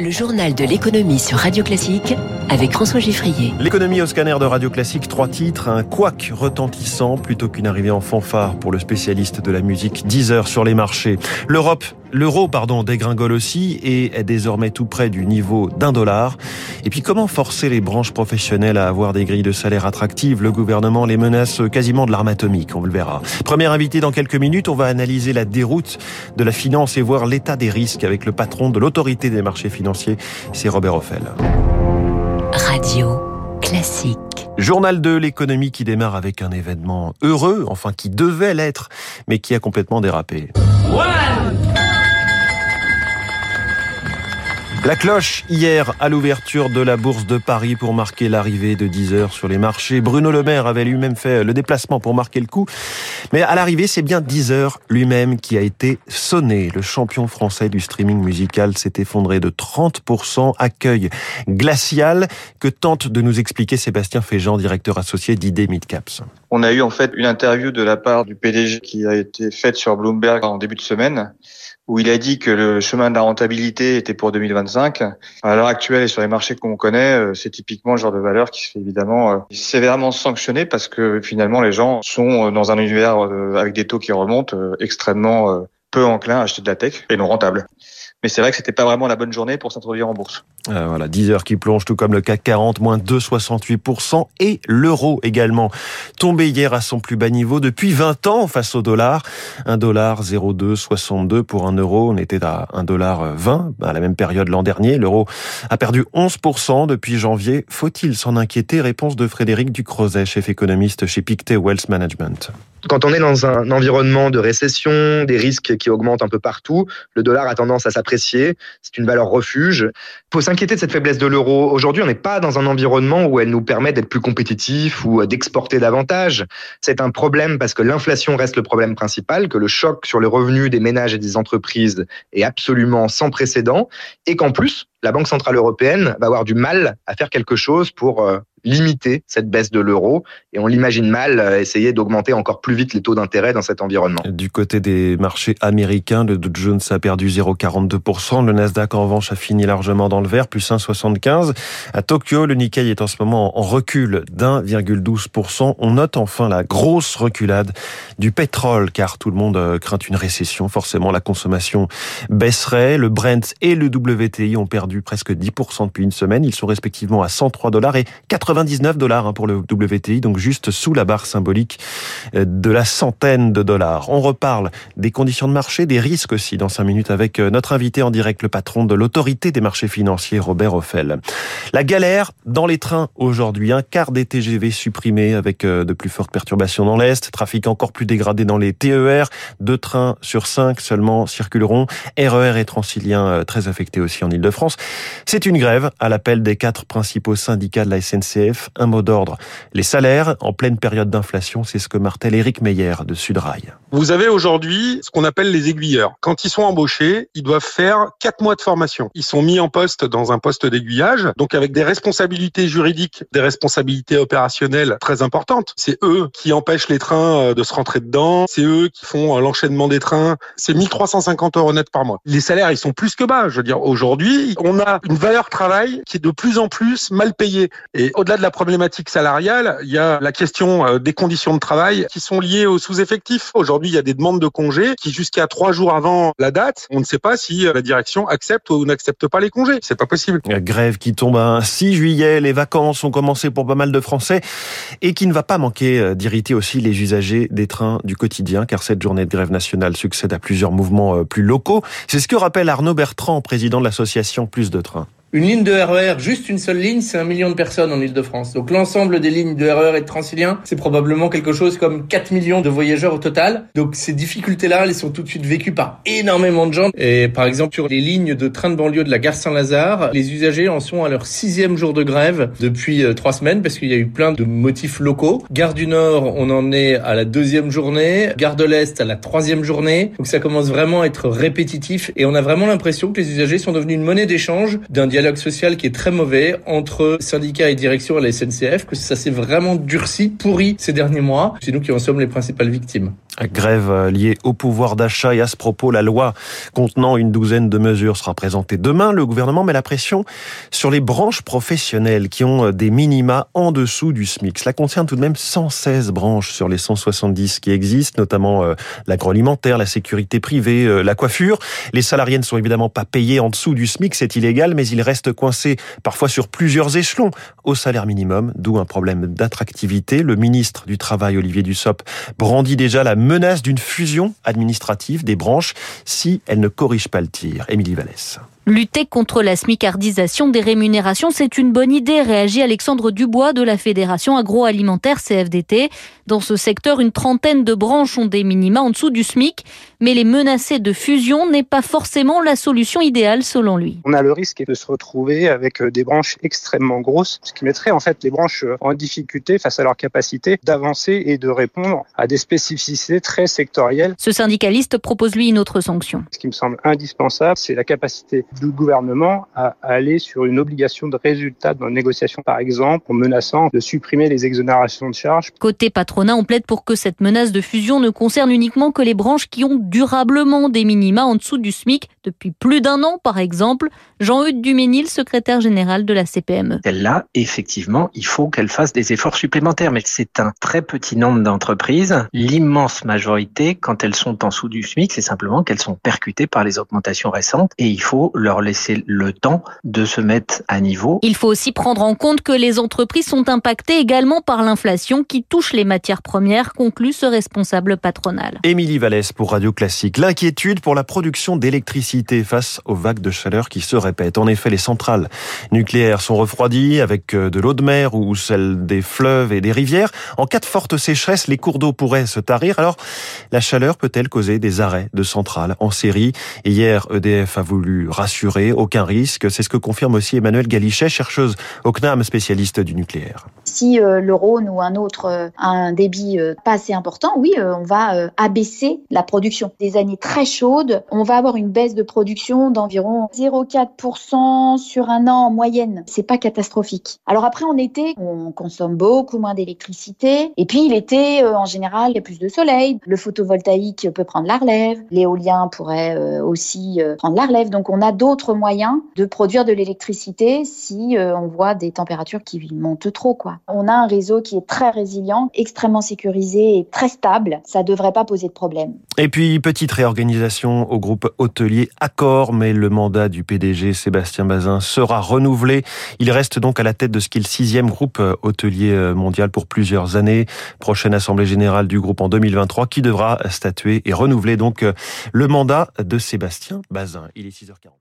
Le journal de l'économie sur Radio Classique avec François Giffrier. L'économie au scanner de Radio Classique, trois titres, un couac retentissant plutôt qu'une arrivée en fanfare pour le spécialiste de la musique 10 heures sur les marchés. L'Europe L'euro, pardon, dégringole aussi et est désormais tout près du niveau d'un dollar. Et puis comment forcer les branches professionnelles à avoir des grilles de salaire attractives? Le gouvernement les menace quasiment de l'arme atomique, on le verra. Premier invité dans quelques minutes, on va analyser la déroute de la finance et voir l'état des risques avec le patron de l'autorité des marchés financiers, c'est Robert Offel. Radio classique. Journal de l'économie qui démarre avec un événement heureux, enfin qui devait l'être, mais qui a complètement dérapé. La cloche hier à l'ouverture de la bourse de Paris pour marquer l'arrivée de 10 heures sur les marchés. Bruno Le Maire avait lui-même fait le déplacement pour marquer le coup. Mais à l'arrivée, c'est bien 10 heures lui-même qui a été sonné. Le champion français du streaming musical s'est effondré de 30%. Accueil glacial que tente de nous expliquer Sébastien Féjean, directeur associé d'ID Midcaps? On a eu en fait une interview de la part du PDG qui a été faite sur Bloomberg en début de semaine où il a dit que le chemin de la rentabilité était pour 2025. À l'heure actuelle et sur les marchés qu'on connaît, euh, c'est typiquement le genre de valeur qui se fait évidemment euh, sévèrement sanctionner parce que finalement les gens sont euh, dans un univers avec des taux qui remontent extrêmement peu enclins à acheter de la tech et non rentable. Mais c'est vrai que c'était pas vraiment la bonne journée pour s'introduire en bourse. Euh, voilà, 10 heures qui plonge, tout comme le CAC 40, moins 2,68%, et l'euro également, tombé hier à son plus bas niveau depuis 20 ans face au dollar. Un dollar 0,262 pour un euro, on était à 1 dollar 20 à la même période l'an dernier. L'euro a perdu 11% depuis janvier. Faut-il s'en inquiéter? Réponse de Frédéric Ducrozet, chef économiste chez Pictet Wealth Management. Quand on est dans un environnement de récession, des risques qui augmentent un peu partout, le dollar a tendance à s'apprécier. C'est une valeur refuge. Il faut s'inquiéter de cette faiblesse de l'euro. Aujourd'hui, on n'est pas dans un environnement où elle nous permet d'être plus compétitif ou d'exporter davantage. C'est un problème parce que l'inflation reste le problème principal, que le choc sur les revenus des ménages et des entreprises est absolument sans précédent et qu'en plus, la Banque Centrale Européenne va avoir du mal à faire quelque chose pour euh, limiter cette baisse de l'euro et on l'imagine mal euh, essayer d'augmenter encore plus vite les taux d'intérêt dans cet environnement. Du côté des marchés américains, le Dow Jones a perdu 0,42%, le Nasdaq en revanche a fini largement dans le vert, plus 1,75. À Tokyo, le Nikkei est en ce moment en recul d'1,12%. On note enfin la grosse reculade du pétrole car tout le monde euh, craint une récession. Forcément, la consommation baisserait. Le Brent et le WTI ont perdu presque 10% depuis une semaine. Ils sont respectivement à 103 dollars et 80 99 dollars hein, pour le WTI, donc juste sous la barre symbolique euh, de la centaine de dollars. On reparle des conditions de marché, des risques aussi dans cinq minutes avec euh, notre invité en direct, le patron de l'autorité des marchés financiers, Robert Offel. La galère dans les trains aujourd'hui, un quart des TGV supprimés avec euh, de plus fortes perturbations dans l'Est, trafic encore plus dégradé dans les TER, deux trains sur cinq seulement circuleront, RER e et Transilien très affectés aussi en Ile-de-France. C'est une grève à l'appel des quatre principaux syndicats de la SNCF un mot d'ordre. Les salaires en pleine période d'inflation, c'est ce que martèle Eric Meyer de Sudrail. Vous avez aujourd'hui ce qu'on appelle les aiguilleurs. Quand ils sont embauchés, ils doivent faire quatre mois de formation. Ils sont mis en poste dans un poste d'aiguillage, donc avec des responsabilités juridiques, des responsabilités opérationnelles très importantes. C'est eux qui empêchent les trains euh, de se rentrer dedans. C'est eux qui font euh, l'enchaînement des trains. C'est 1350 euros net par mois. Les salaires, ils sont plus que bas. Je veux dire, aujourd'hui, on a une valeur travail qui est de plus en plus mal payée. Et au-delà de la problématique salariale, il y a la question euh, des conditions de travail qui sont liées aux sous-effectifs. Aujourd'hui, il y a des demandes de congés qui, jusqu'à trois jours avant la date, on ne sait pas si euh, la direction accepte ou n'accepte pas les congés. C'est pas possible. La grève qui tombe un 6 juillet, les vacances ont commencé pour pas mal de Français et qui ne va pas manquer euh, d'irriter aussi les usagers des trains du quotidien, car cette journée de grève nationale succède à plusieurs mouvements plus locaux. C'est ce que rappelle Arnaud Bertrand, président de l'association Plus de Trains. Une ligne de RER, e juste une seule ligne, c'est un million de personnes en Ile-de-France. Donc l'ensemble des lignes de RER e et de Transilien, c'est probablement quelque chose comme 4 millions de voyageurs au total. Donc ces difficultés-là, elles sont tout de suite vécues par énormément de gens. Et par exemple, sur les lignes de train de banlieue de la gare Saint-Lazare, les usagers en sont à leur sixième jour de grève depuis euh, trois semaines parce qu'il y a eu plein de motifs locaux. Gare du Nord, on en est à la deuxième journée. Gare de l'Est à la troisième journée. Donc ça commence vraiment à être répétitif et on a vraiment l'impression que les usagers sont devenus une monnaie d'échange d'un dialogue dialogue social qui est très mauvais entre syndicats et direction à la SNCF, que ça s'est vraiment durci, pourri ces derniers mois. C'est nous qui en sommes les principales victimes. Grève liée au pouvoir d'achat et à ce propos, la loi contenant une douzaine de mesures sera présentée demain. Le gouvernement met la pression sur les branches professionnelles qui ont des minima en dessous du SMIC. Cela concerne tout de même 116 branches sur les 170 qui existent, notamment euh, l'agroalimentaire, la sécurité privée, euh, la coiffure. Les salariés ne sont évidemment pas payés en dessous du SMIC, c'est illégal, mais ils restent coincés parfois sur plusieurs échelons au salaire minimum, d'où un problème d'attractivité. Le ministre du Travail, Olivier Dussopt, brandit déjà la menace d'une fusion administrative des branches si elle ne corrige pas le tir. Émilie Vallès. Lutter contre la smicardisation des rémunérations, c'est une bonne idée, réagit Alexandre Dubois de la Fédération agroalimentaire CFDT. Dans ce secteur, une trentaine de branches ont des minima en dessous du SMIC, mais les menacer de fusion n'est pas forcément la solution idéale selon lui. On a le risque de se retrouver avec euh, des branches extrêmement grosses, ce qui mettrait en fait les branches euh, en difficulté face à leur capacité d'avancer et de répondre à des spécificités très sectorielles. Ce syndicaliste propose lui une autre sanction. Ce qui me semble indispensable, c'est la capacité du gouvernement à aller sur une obligation de résultat dans la négociation, par exemple, en menaçant de supprimer les exonérations de charges. Côté patronat, on plaide pour que cette menace de fusion ne concerne uniquement que les branches qui ont durablement des minima en dessous du SMIC depuis plus d'un an, par exemple. Jean-Eudes Duménil, secrétaire général de la CPME. Celle-là, effectivement, il faut qu'elle fasse des efforts supplémentaires, mais c'est un très petit nombre d'entreprises. L'immense majorité, quand elles sont en dessous du SMIC, c'est simplement qu'elles sont percutées par les augmentations récentes et il faut leur laisser le temps de se mettre à niveau. Il faut aussi prendre en compte que les entreprises sont impactées également par l'inflation qui touche les matières premières, conclut ce responsable patronal. Émilie Vallès pour Radio Classique. L'inquiétude pour la production d'électricité face aux vagues de chaleur qui se répètent. En effet, les centrales nucléaires sont refroidies avec euh, de l'eau de mer ou celle des fleuves et des rivières. En cas de forte sécheresse, les cours d'eau pourraient se tarir. Alors, la chaleur peut-elle causer des arrêts de centrales en série? Hier, EDF a voulu rassurer, aucun risque. C'est ce que confirme aussi Emmanuel Galichet, chercheuse au CNAM, spécialiste du nucléaire. Si euh, le Rhône ou un autre euh, a un débit pas assez important, oui, on va abaisser la production. Des années très chaudes, on va avoir une baisse de production d'environ 0,4% sur un an en moyenne. C'est pas catastrophique. Alors après, en été, on consomme beaucoup moins d'électricité. Et puis l'été, en général, il y a plus de soleil. Le photovoltaïque peut prendre la relève. L'éolien pourrait aussi prendre la relève. Donc on a d'autres moyens de produire de l'électricité si on voit des températures qui montent trop. Quoi. On a un réseau qui est très résilient, extrêmement sécurisé et très stable. Ça devrait pas poser de problème. Et puis, petite réorganisation au groupe hôtelier Accor, mais le mandat du PDG Sébastien Bazin sera renouvelé. Il reste donc à la tête de ce qui est le sixième groupe hôtelier mondial pour plusieurs années. Prochaine assemblée générale du groupe en 2023 qui devra statuer et renouveler donc le mandat de Sébastien Bazin. Il est 6h40.